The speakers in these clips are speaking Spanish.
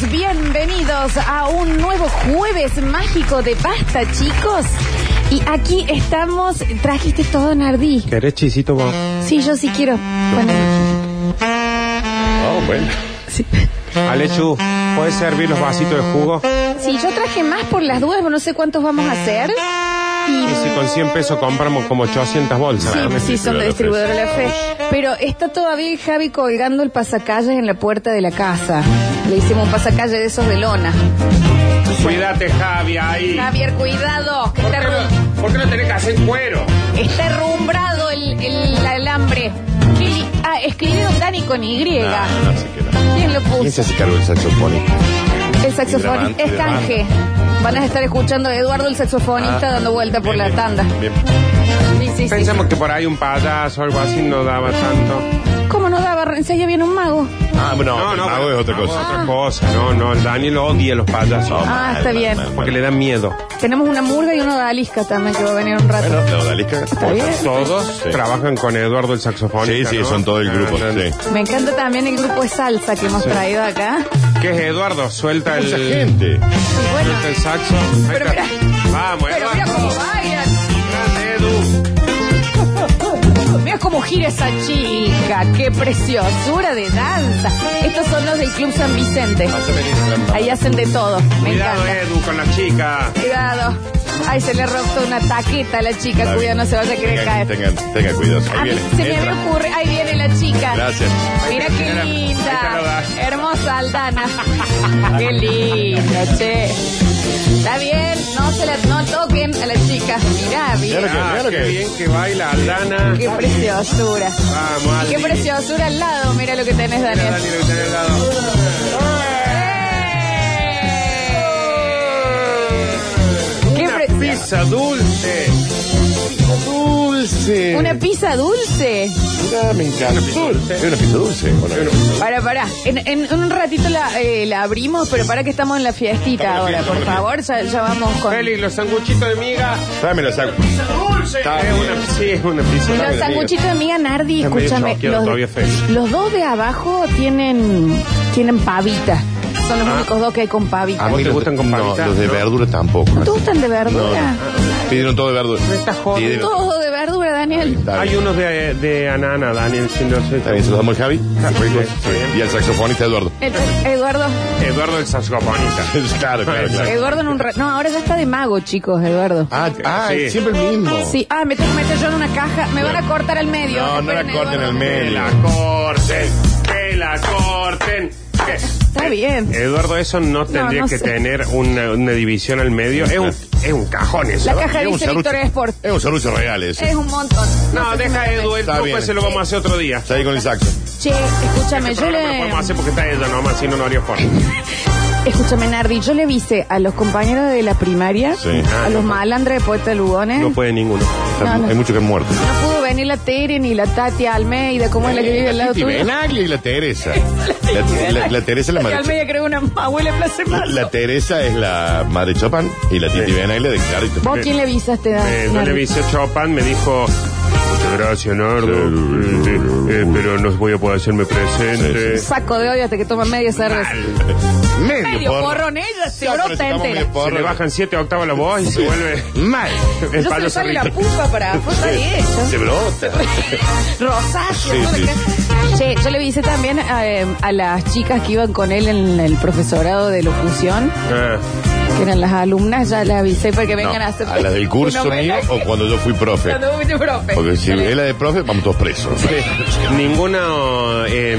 Bienvenidos, bienvenidos a un nuevo jueves mágico de pasta, chicos. Y aquí estamos. ¿Trajiste todo, Nardi? ¿Querés chisito vos? Sí, yo sí quiero. Bueno, Oh, bueno. sí. Alechu, ¿puedes servir los vasitos de jugo? Sí, yo traje más por las dudas, no sé cuántos vamos a hacer. Y Y si con 100 pesos compramos como 800 bolsas. Sí, ¿no? sí, son de distribuidor de la fe. Pero está todavía Javi colgando el pasacalles en la puerta de la casa. Le hicimos un pasacalle de esos de lona. Cuídate, Javi, ahí. Javier, cuidado, que ¿Por está, qué, no, por qué no tenés que hacer cuero? está herrumbrado el, el alambre. Qué Ah, escribió Dani con Y. No, no, no. ¿Quién lo ¿Quién se puso? hace cargo del saxofonista? El saxofonista. Es canje. Van a estar escuchando a Eduardo, el saxofonista, Ah, dando vuelta por bien, la bien, tanda. Bien. Sí, sí, sí. Pensamos que por ahí un payaso o algo así no daba tanto. ¿Cómo no daba? Enseguida viene un mago. Ah, bueno, no, no, pero- es otra cosa. otra cosa. No, no, el Daniel odia a los payasos. Ah, está bien. Porque le da miedo. Tenemos una murga y uno de Alisca también que va a venir un rato. Bueno, la odalisca. Está bien. Todos Sí. trabajan con Eduardo el saxofonista. Sí, sí, ¿no? son todo el grupo, Ah, sí. Me encanta también el grupo de salsa que hemos traído acá. ¿Qué es Eduardo? Suelta el. Mucha gente. Bueno, Suelta el saxo. Ahí Pero está. mira. Vamos, pero mira Eduardo. cómo bailan. Cómo gira esa chica. Qué preciosura de danza. Estos son los del Club San Vicente. Ahí hacen de todo. Me Cuidado, encanta. Edu, con la chica. Cuidado. Ay, se le ha roto una taqueta a la chica. Está Cuidado, bien. no se vaya a querer caer. Tengan, tengan cuidado. A mí se me Entra. había ocurrido. Ahí viene la chica. Gracias. Mira qué linda. Hermosa Aldana. Qué linda, che. Está bien, no se la Mira que- Ah, mira qué que- bien que baila Aldana. Qué preciosura. Vamos, Aldi. Qué preciosura al lado. Mira lo que tenés, Mira, Daniel. Dani, lo que tenés al lado. Qué Una pizza dulce. Dulce. Una pizza dulce. Mira, me encanta. dulce. Es una pizza dulce. ¿o no? Para, para. En, en un ratito la, eh, la abrimos, pero para que estamos en la fiestita Estamos en la ahora, fiesta, por estamos favor. Ya, ya vamos con. Félix, los sanguchitos de miga. Tráeme la saco. Dulce. Está Es bien. una, sí, es una pizza. Los sanguchitos de miga Nardi, Está medio escúchame. choqueado todavía, Los, Félix. los dos de abajo tienen, tienen pavita. Son los Ah. únicos dos que hay con pavita. ¿A vos te los- gustan con No, los de No. verdura tampoco. ¿No te gustan de verdura? Pidieron todo de verdura. Me estás jodiendo. Todo de verdura, Daniel. Hay unos de, de anana, Daniel, si no sé. Bien, se los damos al Javi. bien. Y al saxofonista Eduardo. El- Eduardo, Eduardo el saxofonista. claro, claro, claro. Eduardo en un ra- No, ahora ya está de mago, chicos, Eduardo. Ah, ah, Sí. es siempre el mismo. Sí, ah, me tengo que meter yo en una caja. Me van a cortar al medio. No, no la Esperen, corten Eduardo. al medio. Que la corten, que la corten. Está bien. Eduardo, eso no tendría no que sé. tener una, una división al medio. Es un, es un cajón eso. La ¿no? caja Es un dice. Victoria Sport. Es un serrucho real ese. Es un montón. No, deja me- Edu, el Está truco bien. ese lo vamos a hacer otro día. Está ahí con el saxo. Che, escúchame, Este yo programa lo podemos le. hacer porque está ella nomás, si no, no haría forma. Escúchame, Nardi, yo le avisé a los compañeros de la primaria, Sí. a los malandres de Poeta Lugones. No puede ninguno. Está- No, no. Hay muchos que han muerto. No pudo venir la Tere ni la Tati Almeida, ¿cómo es la que vive al lado tuyo? Benaglia y la Teresa. La, la- la Teresa es la madre. Almeida creo una abuela en Plaza de Mayo. La Teresa es la madre Chopin y la Titi Sí. Benaglia de Clarito. ¿Vos quién le avisaste, Eh, yo Nardi? le avisé a Chopin, me dijo, gracias, Nardo, eh, eh, pero no voy a poder hacerme presente. Saco de odio hasta que toma media cerveza. Medio, Medio porro. porrón, ella se Ya, brota estamos entera. medio porro. Se le bajan siete octavos la voz y se vuelve Mal. el Yo se palo le sale la pupa para afuera y Se eso. brota. Rosáceo. Sí, ¿no? sí. Che, yo le avisé también a, eh, a las chicas que iban con él en el profesorado de locución, Ah, que eran las alumnas, ya les avisé para que vengan No, a hacer a las del curso mío homenaje. o cuando yo fui profe. Cuando fuiste profe. Porque si es la de profe, vamos todos presos. ninguno, eh,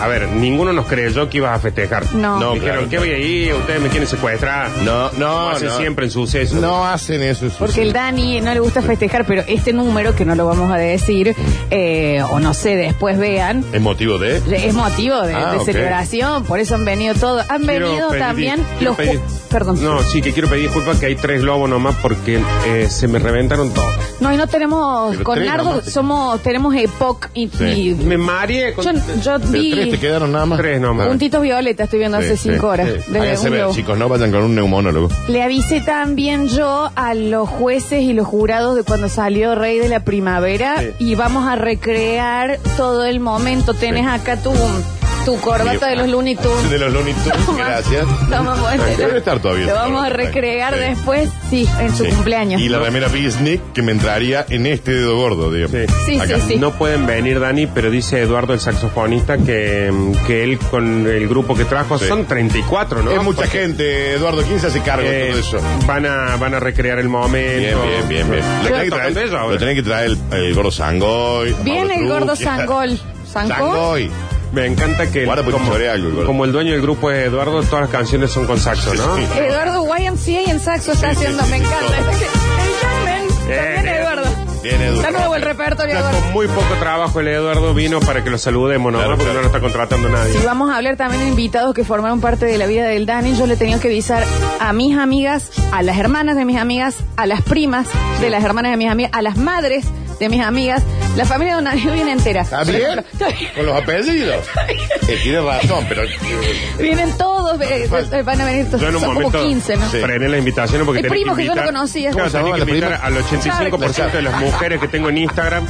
a ver, ninguno nos creyó que ibas a festejar. No. No, Dijeron, claro. ¿qué voy a ir? Ustedes me quieren secuestrar. No, Como no, hacen no. siempre en sucesos. No hacen eso. eso Porque sí. el Dani no le gusta festejar, pero este número, que no lo vamos a decir, eh, o no sé, después vean, ¿Es motivo de? es motivo de, Ah, de ok. celebración, por eso han venido todos. Han Quiero venido pedir- también quiero los... pedir- Perdón. No, sí, que quiero pedir disculpas que hay tres globos nomás porque eh, se me reventaron todos. No, y no tenemos, Pero con tres Nardo nomás. somos, tenemos Epoch y, Sí. y Me mareé con yo, yo Pero tres te quedaron nada más. tres nomás. puntitos violeta, estoy viendo hace Sí, cinco horas. sí. desde Háganse un ver, globo. chicos, no vayan con un neumólogo. Le avisé también yo a los jueces y los jurados de cuando salió Rey de la Primavera Sí. y vamos a recrear todo el momento. Tenés Sí. acá tu, tu corbata de los Looney Tunes. De los Looney Tunes, Toma. gracias. Toma, bueno, Debe estar todavía. Lo vamos a recrear después, sí, en su Sí. cumpleaños. Y la remera Business que me entraría en este dedo gordo, digamos. Sí. Sí, Acá. sí, sí. No pueden venir, Dani, pero dice Eduardo, el saxofonista, que, que él con el grupo que trajo Sí. son 34, ¿no? Es mucha Porque, gente, Eduardo. ¿Quién se hace cargo de eh, todo eso? van, a, van a recrear el momento. Bien, bien, bien, bien. Lo tenés que tocando traer, eso ahora. lo tenés que traer el, el gordo Sangoy. Viene Mauro el gordo. ¿Sangol? Sangoy. Me encanta que Guarda, porque como, choré algo, el gordo. como el dueño del grupo es Eduardo, todas las canciones son con saxo, ¿no? Sí, sí. Eduardo YMCA en saxo está haciendo, sí, me sí, encanta. También Eduardo. Viene Eduardo. Está nuevo el repertorio, Está Eduardo. con muy poco trabajo el Eduardo vino para que lo saludemos, ¿no? Claro, Porque claro. no lo está contratando nadie. Y vamos a hablar también de invitados que formaron parte de la vida del Dani. Yo le tenía que avisar a mis amigas, a las hermanas de mis amigas, a las primas de las hermanas de mis amigas, a las madres de mis amigas. La familia de Dani viene entera. ¿Está bien? Está bien. Con los apellidos. Eh, tiene razón, pero. Vienen todos, eh, eh, van a venir todos. Yo en un Son momento como 15, ¿no? Sí. frené las invitaciones porque tenés primos que yo no invitar- conocía. Claro, ¿Cómo se tenés llamaba que la invitar prima? al 85% de las mujeres que tengo en Instagram.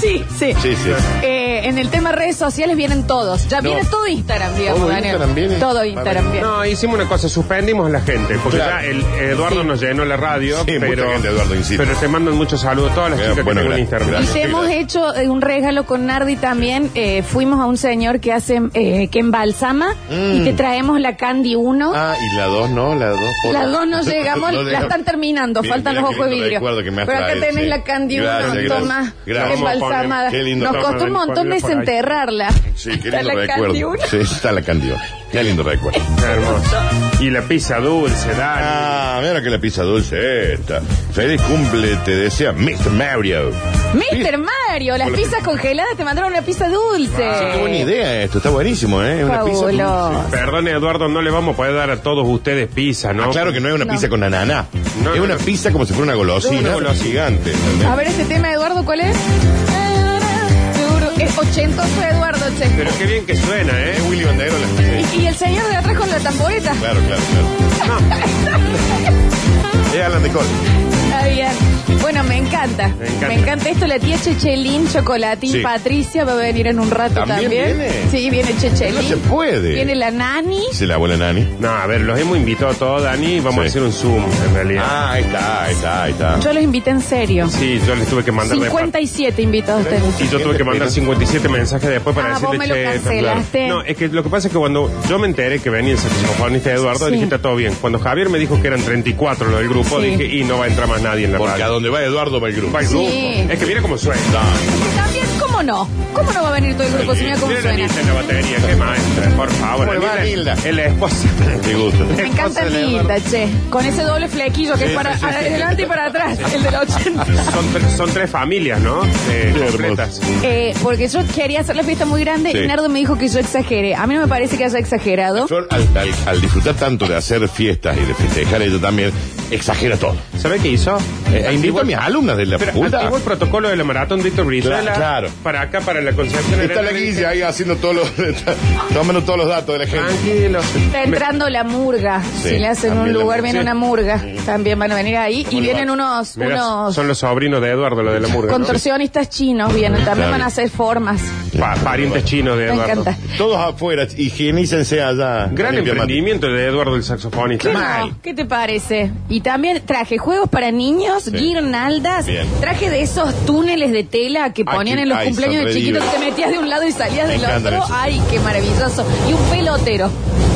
Sí, sí. Sí, sí. Eh, en el tema redes sociales vienen todos. Ya No. viene todo Instagram, digamos, Todo Daniel. Instagram viene. Todo Instagram viene. No, hicimos una cosa, suspendimos a la gente, porque Claro. ya el Eduardo Sí. nos llenó la radio, Sí, mucha pero, gente, Eduardo, insisto. pero te mandan muchos saludos a todas las Bien, chicas bueno, que tengo en gracias, Instagram. Y gracias. te hemos hecho eh, un regalo con Nardi también. Eh, fuimos a un señor que hace, eh, que embalsama y te traemos la Candy 1. Mm. Ah, y la dos no, la dos. por- Las dos no llegamos, No la están terminando, Bien, faltan mira los ojos de vidrio. Pero acá tenés sí. la Candy 1, Gracias, gracias. toma, Gracias. embalsamada. Qué lindo Nos costó un montón desenterrarla. Sí, qué Está lindo la Candy recuerdo. 1. Sí, está la Candy 1. Qué lindo recuerdo. Hermoso. Y la pizza dulce, Dani. Ah, mira que la pizza dulce esta. Feliz cumple, te desea Mr. Mario. Mr. Mario, las pizzas congeladas te mandaron una pizza dulce. Qué buena idea esto, está buenísimo, ¿eh? Una pizza Fabuloso. dulce. Perdón, Eduardo, no le vamos a poder dar a todos ustedes pizza, ¿no? Ah, claro que no es una No. pizza con ananá. No, es no, una no. pizza como si fuera una golosina. Una golosina. gigante. ¿entendés? A ver ese tema, Eduardo, ¿cuál es? Ochentoso, Eduardo, che. Pero qué bien que suena, ¿eh? Willy Banderola. Sí, Y, y el señor de atrás con la tamboreta. Claro, claro, claro. Es Alan de. Está bien. Bueno, me encanta. Me encanta. Me encanta esto. La tía Chechelín, Chocolatín, Sí. Patricia va a venir en un rato ¿También también. viene? Sí, viene Chechelín. No se puede. Viene la Nani. Dice la abuela Nani. No, a ver, los hemos invitado a todos, Dani, y vamos Sí. a hacer un Zoom, en realidad. Ah, ahí está, ahí está, ahí está. Yo los invité en serio. Sí, yo les tuve que mandar después. 57 invitados. Y yo tuve que mandar 57 mensajes después para Ah, decirle vos me lo "Che, cancelaste". No, es que lo que pasa es que cuando yo me enteré que venía el saxofonista Eduardo, Sí. dije, está todo bien. Cuando Javier me dijo que eran 34 lo del grupo, Sí. dije, y no va a entrar más nadie en la Porque a radio. donde va Eduardo va el grupo. Va el Sí. Es que mira cómo suena. También, ¿cómo no? ¿Cómo no va a venir todo el grupo si mira cómo Mira la suena? Nilda en la batería, qué maestra, por favor. ¿Cómo le va, Nilda Nilda? Es la esposa. Te gusta. Me encanta Nilda, che. Con ese doble flequillo que Sí, es para sí, sí, sí. adelante y para atrás, el del 80. Son, tre- son tres familias, ¿no? Eh, Qué completas. Eh, porque yo quería hacer la fiesta muy grande Sí. y Nardo me dijo que yo exageré. A mí no me parece que haya exagerado. Flor, al, al- al disfrutar tanto de hacer fiestas y de festejar ella también, exagera todo. ¿Sabe qué hizo? Eh, invito a mis alumnas de la Pero facultad. activó el protocolo de la maratón Víctor Brizuela. Claro, claro. Para acá, para la Concepción. Está la Arena. guilla ahí haciendo todos los, está tomando todos los datos de la gente. Tranquilo. Está entrando la murga. Sí, si le hacen un también la- lugar, viene sí. una murga. También van a venir ahí. Y ¿Cómo le vienen unos, unos son los sobrinos de Eduardo, lo de la murga. ¿no? contorsionistas chinos. Vienen. También Claro. van a hacer formas. Pa- parientes chinos de Me Eduardo. encanta. Todos afuera, higienícense allá. Gran Limpia emprendimiento de Eduardo el saxofonista. ¿Qué, no? ¿Qué te parece? Y también traje juegos para niños, guirnaldas, Bien. traje de esos túneles de tela que ponían en los ay, cumpleaños son de re chiquitos que te metías de un lado y salías Me del encantan otro. esos. Ay, qué maravilloso. Y un pelotero.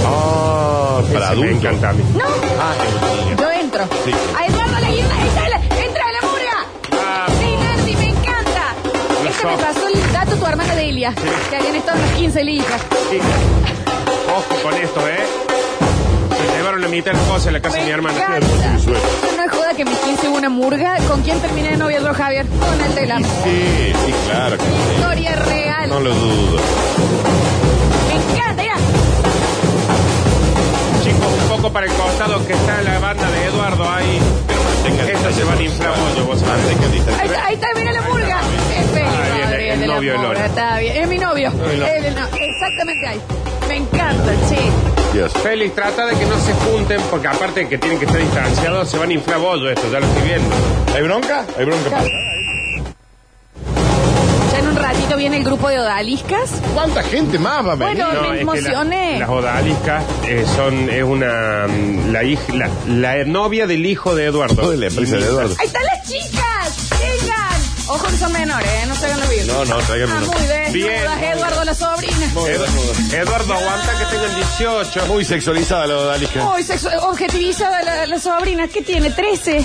Ah, para Ese me adultos. encanta a mí. No, Ah, yo entro. Sí. A Eduardo la guirnalda, entra, entra a la murga. Ah. Sí, Nancy, me encanta. Lo Este me pasó el dato tu hermana Delia, que habían estado en las 15 lijas. Sí. Ojo con esto, ¿eh? Mitad de las cosas en la casa de mi hermana. encanta. No es joda que mis 15 hubo una murga. ¿Con quién terminé de novia, otro Javier? Con el de la Sí, sí, claro. que sí. historia real. No lo dudo. Me encanta, mira. Chicos, un poco para el costado que está la banda de Eduardo ahí. Mantengan Estas se van a inflar mucho, vos sabés. Ahí distancia. está, ahí está, mira la murga. Es feliz, Ah, bien, Rodríguez el de la novio de murga, Lola. Está bien, es mi novio. no, exactamente ahí. Me encanta, sí. Dios. Félix, trata de que no se junten, porque aparte de que tienen que estar distanciados, se van a inflar bollo esto, ya lo estoy viendo. ¿Hay bronca? ¿Hay bronca? Ya en un ratito viene el grupo de odaliscas. ¿Cuánta gente más va a venir? Bueno, me es que la- emocioné. las odaliscas eh, son, es una, mm, la, hija, la, la novia del hijo de Eduardo. de la empresa de Eduardo. ¡Ahí! ¡Vengan! Ojo que son menores, ¿eh? No se hagan los vivos. No, no, traigan Ah, uno. muy bien. Bien. Eduardo, la sobrina. Edu- Eduardo, aguanta que tengan 18. Muy sexualizada la odalisca. Uy, sexu- objetivizada la, la sobrina. ¿Qué tiene? ¿13?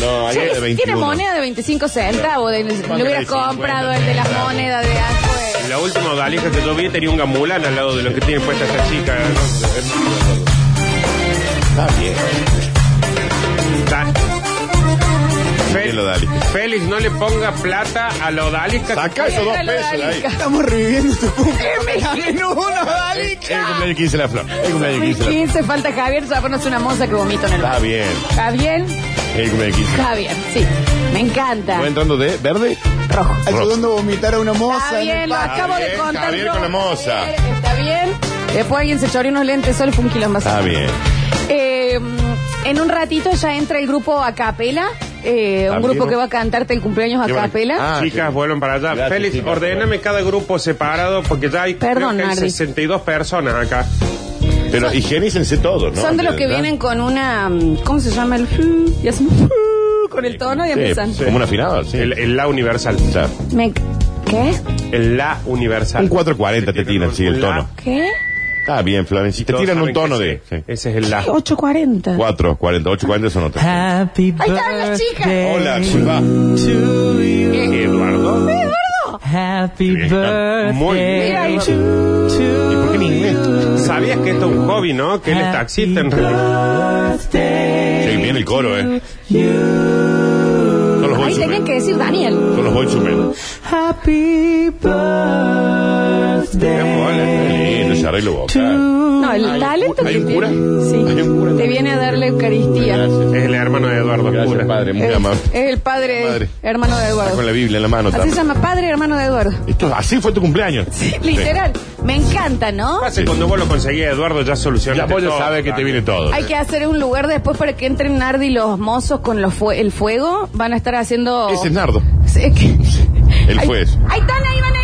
No, ahí Ya es de que 21. Tiene moneda de 25 centavos. De, le hubiera de 50. comprado el de las monedas de después. La última odalisca que yo vi tenía un gamulán al lado de lo que tiene puesta esta chica. Está bien. Odalisca. Félix, no le ponga plata a la odalisca. Saca esos dos pesos de ahí. Estamos reviviendo tu cumpleaños. ¡Qué menudo, El odalisca! cumpleaños 15 de la flor. El cumpleaños 15 de la flor. 15, falta Javier, se va a ponerse una moza que vomito en el Está bien. ¿Está bien? El cumpleaños 15. Está bien, sí. Me encanta. ¿Va entrando de verde? Rojo. Ayudando a vomitar a una moza. Está en el bien, lo acabo de contar. Javier con la moza. Está bien. Después alguien se choreó unos lentes, solo fue un quilombo. Está bien. Eh, en un ratito ya entra el grupo a capela. Eh, un grupo que va a cantarte el cumpleaños a ¿Qué van a- capela. Ah, Chicas, qué- vuelvan para allá. Gracias, Félix, chicas. ordéname cada grupo separado porque ya hay, Perdón, creo que hay Nardi. 62 personas acá. Pero higienícense todos, ¿no? Son de los que ¿Verdad? vienen con una. mm, ¿Cómo se llama el.? Y hacen con el tono y Sí, empiezan. Como un afinado, sí. El, el La Universal. Me- ¿Qué? El La Universal. un 440 te tiran, sí, el tono. ¿Qué? Está bien, Florencia. Te tiran un tono ese- de... sí. Ese es el La. 8.40. 4, 40, 8, 40 son otras. Happy Ahí están las chicas. Hola, Silva. to you. Eduardo. Happy Bien, está muy bien. Mira ahí. birthday ¿Y por qué en inglés? ¿Sabías que esto es un hobby, no? Que él es taxista en realidad. Sí, bien el coro, ¿eh? Son los Ahí tenían que decir Daniel. Son los Boyz Men. Happy birthday. Qué arreglo vocal. No, el talento ¿Hay que un cura? Sí. ¿Hay un cura? Te viene a darle Eucaristía. Gracias. Es el hermano de Eduardo. Gracias, Cura. padre, muy Es, amable. es el padre, hermano de Está Eduardo. con la Biblia en la mano Así se también. llama padre, hermano de Eduardo. Esto, así fue tu cumpleaños. Literal. Me encanta, ¿no? Que cuando vos lo conseguís, Eduardo, ya Sí. solucionaste Ya vos ya sabes que te viene todo. Hay que hacer un lugar después para que entren Nardi y los mozos con los fue- el fuego. Van a estar haciendo. Ese es Nardo. Sí, que- Él fue eso. Ahí están, ahí van.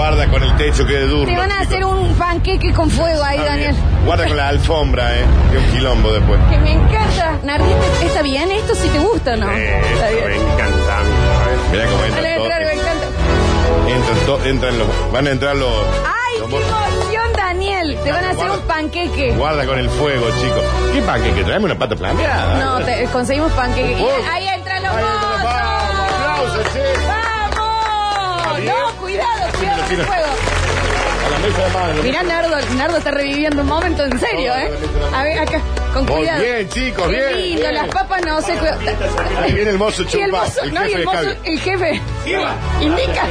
Guarda con el techo que es duro. Te van a hacer un panqueque con fuego ahí, Está Daniel. bien. Guarda con la alfombra, ¿eh? Que un quilombo después. Que me encanta. Nardi, ¿te- ¿está bien? ¿Esto sí te gusta o no? Eh, Está Eso me bien. encanta. Mirá cómo Van a entran entrar, me todos. encanta. Entran, to- entran los, van a entrar los... ¡Ay, los qué mo- emoción, Daniel! Te van a hacer un panqueque. Guarda con el fuego, chicos. ¿Qué panqueque? Traeme una pata flameada. No, te- conseguimos panqueque. Y ahí entran los Ahí entran los- mozos. aplausos. Tira. fuego. A la mesa de mano. Mirá, Nardo, Nardo está reviviendo un momento en serio, ¿eh? A ver, acá, con Muy cuidado. bien, chicos, Qué bien, lindo, bien. las papas no sé. Ahí viene el mozo Y el chupado. mozo, el no, y jefe el de mozo, el jefe. Indica.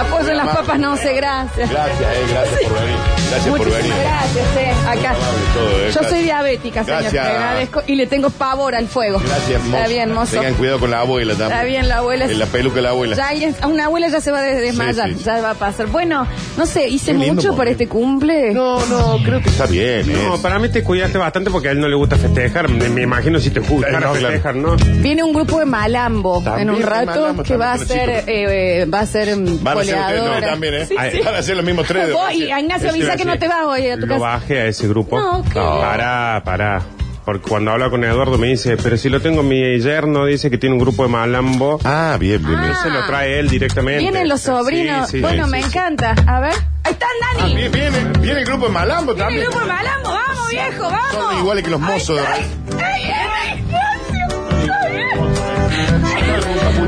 Apoyen las papas, no sé, gracias. Gracias, eh, gracias por venir. Gracias por venir. gracias, eh. Acá. todo, eh, Yo gracias. soy diabética, señor. Gracias. Le agradezco y le tengo pavor al fuego. Gracias, mozo. Está bien, mozo. Tengan cuidado con la abuela también. Está bien, la abuela. En la peluca de la abuela. Ya a una abuela ya se va a des- desmayar, Sí, sí. ya va a pasar. Bueno, no sé, hice mucho para este cumple. No, no, creo que está bien. No, eh. para mí te cuidaste bastante porque a él no le gusta festejar. Me, me imagino si te gusta Eh, claro. festejar, ¿no? Viene un grupo de malambo También en un rato malambo, que va a ser, eh, va a ser mm, Van a ser no, también, ¿eh? Van a ser los mismos tres. Vos y. Ignacio iba avisa que no te vas hoy a tu Lo casa. bajé a ese grupo. No, ¿qué? Pará, pará. Porque cuando habla con Eduardo me dice, pero si lo tengo mi yerno, dice que tiene un grupo de malambo. Ah, bien, bien, bien. Ah. Se lo trae él directamente. Vienen los sobrinos. Sí, sí, bueno, sí, me sí. encanta. A ver. Ahí están, Ah, Dani. viene, viene, viene el grupo de Malambo Viene también. el grupo de malambo. Vamos, viejo, vamos. Son iguales que los mozos de Ay, ay, ay, Ignacio.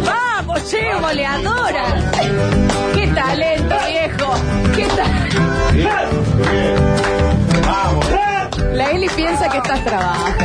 Vamos, che, goleadora. Qué talento, viejo. Qué talento. La Eli piensa que estás trabajando.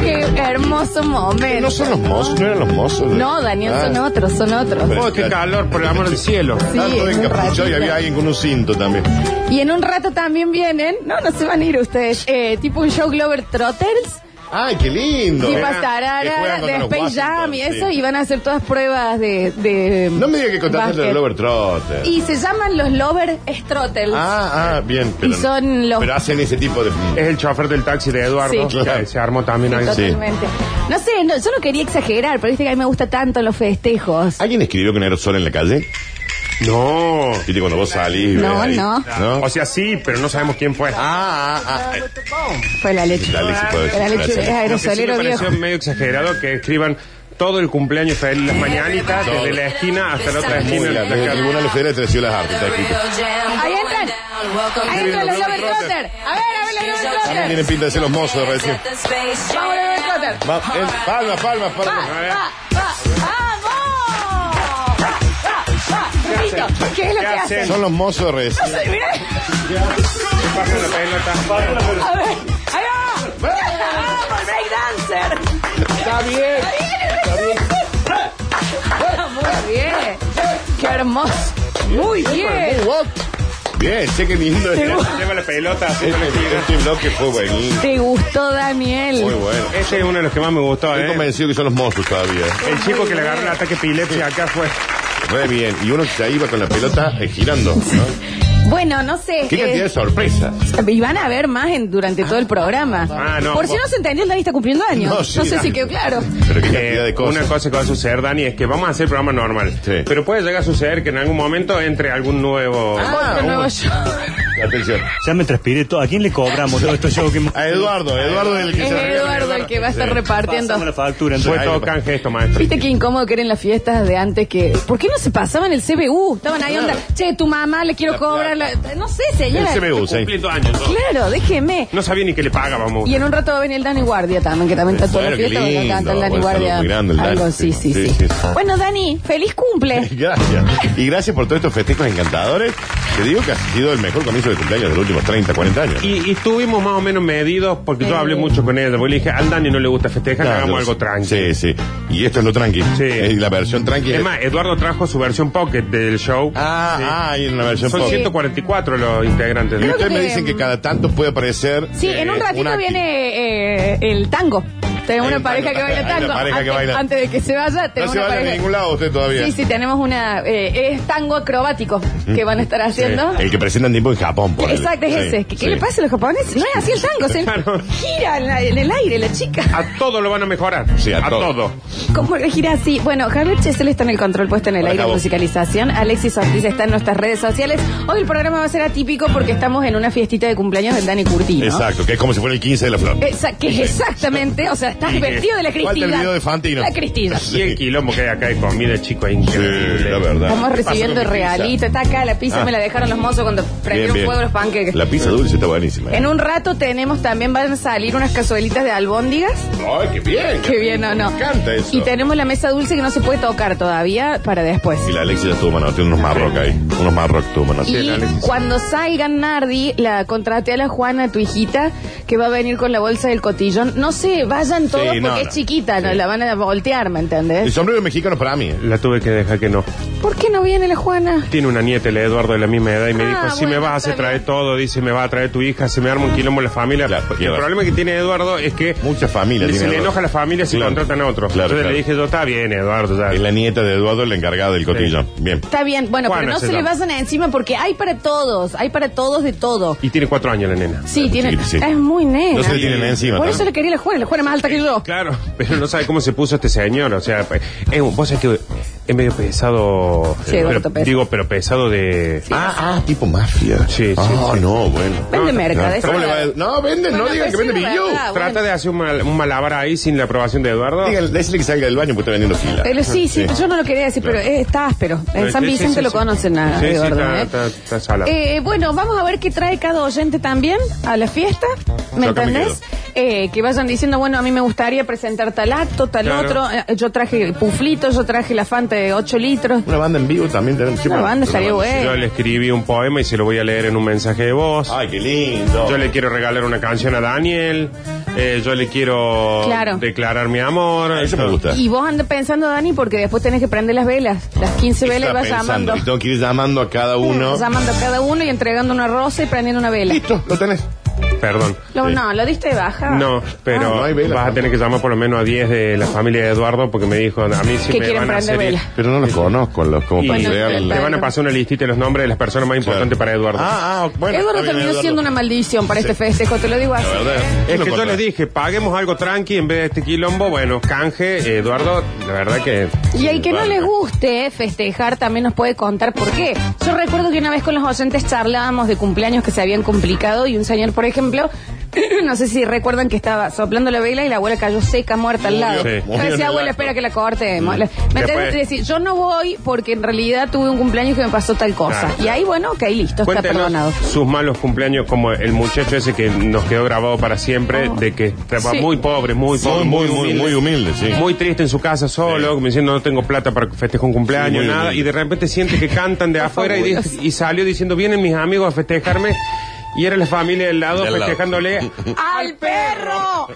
Qué hermoso momento. No son los mozos, no eran los mozos. No, Daniel, Ah. son otros, son otros. Oh, qué calor, por el amor del cielo. Sí, Estaban todos en un encapuchados y ratito. había alguien con un cinto también. Y en un rato también vienen, no, no se van a ir ustedes, eh, tipo un show Glover Trotters, Ay, qué lindo. Tipo Que tarara, juegan de los Space Jam y eso, sí. y van a hacer todas pruebas de. de No me diga que contaste básquet. el Lover Trotter. Y se llaman los Lover Strottels. Ah, ah, bien. Pero, Y son los- Pero hacen ese tipo de. Es el chofer del taxi de Eduardo. Sí. que se armó también ahí. Sí. Totalmente. No sé, no, yo no quería exagerar, pero viste que a mí me gusta tanto los festejos. ¿Alguien escribió que no era sol en la calle? No. Viste cuando vos salís. No, ves ahí. no. ¿No? O sea, sí, pero no sabemos quién fue. Ah, ah, ah. Fue la leche. La leche puede Fue la leche ser. es que sí me aerosolero viejo. pareció medio exagerado que escriban todo el cumpleaños feliz las mañanitas, desde la esquina hasta la otra esquina. Desde el Tribunal Federal de las Artes. Ahí entran. Ahí entran los Lover Trotter. A ver, a ver los Lover También Trotter. tienen pinta de ser los mozos de recién. Vamos, Lover Trotter. Eh, palmas, palmas, Va, palmas. Listo. ¿Qué es lo que ¿Qué hacen? hacen? Son los mozos de recién. Sí, mirá. Pasa la pelota. A ver. Ahí va. ¡Vamos, break dancer! Está bien. Muy bien. Qué hermoso. Muy bien. Bien, che, qué lindo. Te Este, gu- Lleva la pelota, haciendo la gira. este bloque fue buenísimo. ¿Te gustó, Daniel? Muy bueno. Ese es uno de los que más me gustó, Estoy ¿eh? convencido que son los mozos todavía. El chico que le agarró el ataque epilepsia acá fue. Re bien. Y uno se iba con la pelota eh, girando. ¿no? Bueno, no sé. Qué eh, cantidad de sorpresas. y van a ver más en- durante todo el programa. Ah, no, Por si no se entendió, el Dani está cumpliendo años. No, sé Dani. si quedó claro. Pero qué Eh, cantidad de cosas. Una cosa que va a suceder, Dani, es que vamos a hacer el programa normal. Sí. Pero puede llegar a suceder que en algún momento entre algún nuevo. Ah, Otro nuevo uy. show. Atención. Ya me transpiré todo. ¿A quién le cobramos todo esto show que hemos- A Eduardo, Eduardo es el que Es se Eduardo el que va a estar Sí. repartiendo. La factura Fue todo canje esto, maestro. Viste qué incómodo que era en las fiestas de antes que... ¿Por qué no se pasaban el CBU? Estaban ahí onda, che, tu mamá le quiero cobrar la... No sé, El señora. CBU, sí. Cumpliendo años. ¿no? Claro, déjeme. No sabía ni que le pagábamos. Y en un rato va a venir el Dani Guardia también, que también está toda la Bueno, qué fiesta. porque lindo. canta el Dani saludo Guardia. muy grande, el Dani. Algo, sí, sí, Sí, sí, sí. Bueno, Dani, feliz cumple. Gracias. Y gracias por todos estos festejos encantadores. Te digo que ha sido el mejor comienzo de cumpleaños de los últimos 30, 40 años. Y, y estuvimos más o menos medidos porque yo hablé mucho con ella. Porque le dije, al Dani no le gusta festejar, Claro, hagamos yo algo tranqui. Sí, sí. Y esto es lo tranqui. Sí. Es la versión tranqui. Es más, Eduardo trajo su versión pocket del show. Ah, Sí. ah, hay una versión Son pocket. 144 los integrantes. Y Creo ustedes que- me dicen que cada tanto puede aparecer. Sí, eh, en un ratito una- viene eh, el tango. Tenemos una un pareja que baila tango. pareja que antes, baila. antes de que se vaya, No tenemos se una vaya a pareja. ningún lado usted todavía. Sí, sí, tenemos una. eh, es tango acrobático que van a estar haciendo. El que presentan tiempo en Japón, por Exacto, es ese. ¿Qué, qué le pasa a los japoneses? No es así el tango, se Claro. gira en, la- en el aire la chica. A todo lo van a mejorar. Sí, a todo. todo. ¿Cómo que gira así? Bueno, Javier Chesel está en el control puesto en el Hola, aire de Javo. musicalización. Alexis Ortiz está en nuestras redes sociales. Hoy el programa va a ser atípico porque estamos en una fiestita de cumpleaños del Dani Curtino. Exacto, que es como si fuera el 15 de la flor. Esa- que es exactamente, o sea, estás Y que vestido de la falta el Cristina. video de Fantino. La Cristina. Y el quilombo que hay acá de comida, chico, es increíble. Sí, la verdad. Estamos ¿Qué pasa recibiendo con mi pizza? regalito. Está acá la pizza, Ah. me la dejaron los mozos cuando prendieron Bien, bien. fuego los panqueques. La pizza dulce está buenísima. En un rato tenemos también, van a salir unas cazuelitas de albóndigas. ¡Ay, qué bien! Qué bien, ¿o no? Me encanta eso. Y tenemos la mesa dulce que no se puede tocar todavía para después. Y la Alexia ya estuvo mano, tiene unos marroc ahí. Unos marroc tuvo mano. Y Alexis. cuando salgan Nardi, la contraté a la Juana, tu hijita, que va a venir con la bolsa del cotillón. No sé, vayan todos Sí, no, porque no. es chiquita, Sí. la van a voltear, ¿me El entendés? sombrero mexicano para mí. ¿eh? La tuve que dejar que no. ¿Por qué no viene la Juana? Tiene una nieta, el Eduardo, de la misma edad, y me Ah, dijo, si me bueno, vas a está traer bien. todo, dice, me va a traer tu hija, se me arma un quilombo en la familia. Claro, Porque claro. el problema que tiene Eduardo es que Muchas familias se le Eduardo. enoja a la familia si Claro. contratan a otro. Claro, Entonces claro. le dije yo, está bien, Eduardo, ya. Es la nieta de Eduardo, la encargada del cotillón. Bien. Está bien, bueno, Juana pero no se se le llama. vayan encima porque hay para todos, hay para todos de todo. Y tiene cuatro años la nena. Sí, tiene, sí. es muy nena. No se le tienen encima. Por eso le quería la Juana, la Juana más alta que yo. Claro, pero no sabe cómo se puso este señor. O sea, es, un- vos sabés que es medio pesado. Sí, pero- pesa. Digo, pero pesado de. Ah, ah, tipo mafia. Sí, sí, Ah, sí. no, bueno. Vende No, merca, ¿Cómo le va a- No, vende, no digan que pues vende sí, Billu. verdad. Trata bueno. de hacer un, mal- un malabar ahí sin la aprobación de Eduardo. Decirle que salga del baño porque está vendiendo fila. Pero sí, sí, yo no lo quería decir, pero eh, está áspero. En San sí, Vicente sí, lo conocen a Eduardo, está- ¿eh? está- está salado. Eh, bueno, vamos a ver qué trae cada oyente también a la fiesta. ¿Me Yo acá me entendés? Eh, que vayan diciendo, bueno, a mí me gustaría presentar tal acto, tal Claro. otro. Eh, yo traje puflito, yo traje la Fanta de 8 litros. Una banda en vivo también tenemos. Una banda estaría. Yo le escribí un poema y se lo voy a leer en un mensaje de voz. Ay, qué lindo. Yo le quiero regalar una canción a Daniel. Eh, yo le quiero Claro. declarar mi amor. Ah, Eso me gusta. Y vos andas pensando, Dani, porque después tenés que prender las velas. Las 15 velas y vas pensando, llamando. Y tengo que ir llamando a cada uno. Llamando a cada uno y entregando una rosa y prendiendo una vela. Listo, lo tenés. Perdón. Lo-. No, lo diste de baja. No, pero Ah, no hay vela, vas a tener que llamar por lo menos a 10 de la familia de Eduardo porque me dijo, a mí sí Que me quieren van a prender hacer ir. vela. Pero no los conozco, los como Y para Bueno, te van a pasar una listita de los nombres de las personas más importantes para Eduardo. Ah, ah, bueno. Eduardo está bien, terminó Eduardo. siendo una maldición para Sí. este festejo, te lo digo así. La verdad. Es que yo les dije, paguemos algo tranqui en vez de este quilombo. Bueno, canje, eh, Eduardo, la verdad que... Y al que no le guste festejar también nos puede contar por qué. Yo recuerdo que una vez con los oyentes charlábamos de cumpleaños que se habían complicado y un señor, por ejemplo, no sé si recuerdan que estaba soplando la vela y la abuela cayó seca, muerta al lado. Bien decía, el abuela, acto". espera que la cortemos. ¿Me entendés? Es decir, yo no voy porque en realidad tuve un cumpleaños que me pasó tal cosa. Claro. Y ahí, bueno, ok, listo, está perdonado. sus malos cumpleaños como el muchacho ese que nos quedó grabado para siempre, de que estaba Sí. muy pobre, muy Muy, pobre, muy, muy, humilde. muy humilde, sí. Muy triste en su casa solo, Sí. como diciendo no tengo plata para festejar un cumpleaños, Sí, nada, humilde. y de repente siente que cantan de afuera y, y salió diciendo vienen mis amigos a festejarme y era la familia del lado Del lado. festejándole ¡Al perro!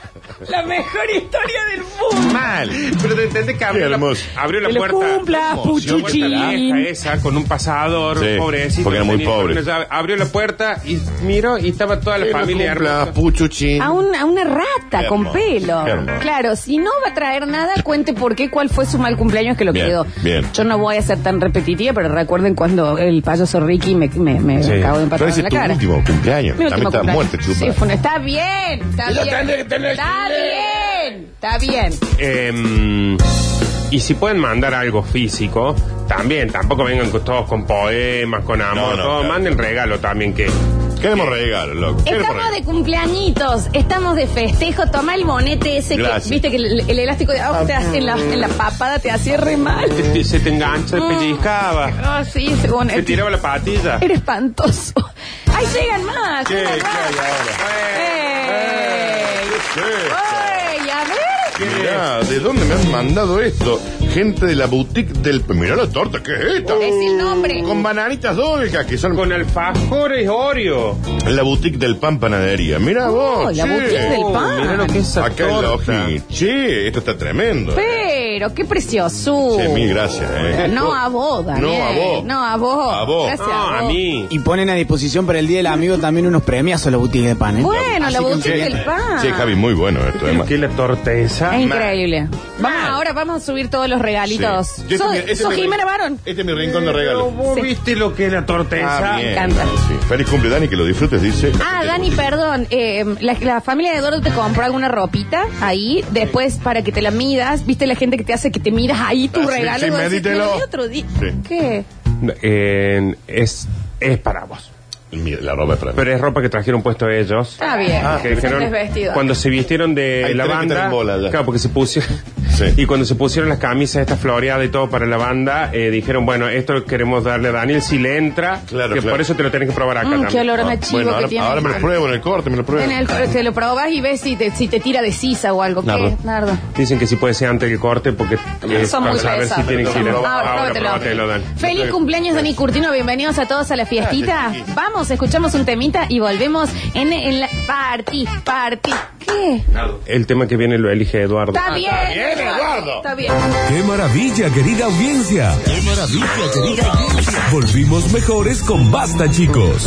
La mejor historia del mundo. Mal. Pero te entendés que abrió Qué la, hermoso. abrió la Que lo puerta. cumpla, Emoción, La puerta vieja puchuchín. esa con un pasador, Sí, pobrecito. porque era muy tenía pobre. una llave. Abrió la puerta y miró y estaba toda la familia cumpla, hermosa. Puchuchín. A, un- a una rata con pelo. hermoso. Claro, si no va a traer nada, cuente por qué, cuál fue su mal cumpleaños que lo Bien, quedó. bien. Yo no voy a ser tan repetitiva, pero recuerden cuando el payaso Ricky me, me, me Sí. acabó de empatar Pero ese en la es tu cara. último cumpleaños. Mi También último está chupa. Sí, fue está bien, está que tener Está bien, está bien. Em, y si pueden mandar algo físico, también, tampoco vengan con- todos con poemas, con amor, No, no, todo, claro. manden regalo también que Queremos regalos, loco. Queremos Estamos de regalos. cumpleañitos, estamos de festejo. Toma el monete ese Gracias. que, viste que el, el elástico de abajo te hace- en, la, en la papada te hacía re mal. te- te- se te engancha, te pellizcaba, Ah, sí, según te tiraba la patilla. Era espantoso. ¡Ay, llegan más! ¿Qué, qué hay. ¡Ey! A ver. Mirá, ¿de dónde me han mandado esto? Gente de la boutique del... Mirá la torta, ¿qué es esta? Es el nombre. Con bananitas dolcas, que son Con alfajores Oreo. la boutique del pan panadería. Mirá Oh, vos, la che. boutique del pan. Mira lo que es esa Acá en la torta. hoji. Che, esto está tremendo. Pero, qué precioso. Che, mil gracias, eh. No a vos, Daniel. No a vos. No a vos. A vos. Gracias No, a vos. mí. Y ponen a disposición para el Día del Amigo también unos premios a la boutique de pan, ¿eh? Bueno, Así la que boutique del pan. Che, Javi, muy bueno esto, además. ¿Qué la torta esa? Es increíble. Vamos, ahora vamos a subir todos los regalitos. Sí. Yo este ¿Sos, es mi- ese sos es mi- Jimena Barón? Este es mi rincón de regalos. vos Sí. viste lo que es la torta esa. Ah, bien. encanta. Sí. Feliz cumple, Dani, que lo disfrutes, dice. Ah, Dani, perdón. eh, la, la familia de Eduardo te compró alguna ropita ahí, después para que te la midas. ¿Viste la gente que te hace que te midas ahí tu Ah, sí, regalo? sí, Y vos decís, medítelo. "Me lo di otro día. Sí. ¿Qué? Eh, es, es para vos. La ropa de Fran. Pero es ropa que trajeron puesto ellos. Está bien. Ah, que cuando se vistieron de Hay la tres que banda, están en bola ya. claro, porque se pusieron Sí. y cuando se pusieron las camisas estas floreadas y todo para la banda, eh, dijeron bueno esto lo queremos darle a Daniel si le entra, Claro, que claro. por eso te lo tenés que probar acá Mm, también. qué olor a Ah, chivo bueno, que ahora, tiene. ahora me lo pruebo en el corte, me lo pruebo. En el, te lo probás y ves si te, si te tira de sisa o algo. ¿Qué? Nardo. Nardo. Dicen que si puede ser antes del corte porque eh, Son muy para saber si pesados. tienen que ir a- Ahora, ahora pruébatelo. pruébatelo, Dan. Feliz cumpleaños, Dani Curtino. Bienvenidos a todos a la fiestita. Gracias, chiquis. Vamos, escuchamos un temita y volvemos en, en la party, party. ¿Qué? El tema que viene lo elige Eduardo. Está bien. bien, Eduardo. Está bien. ¡Qué maravilla, querida audiencia! ¡Qué maravilla, querida audiencia! Volvimos mejores con Basta, chicos.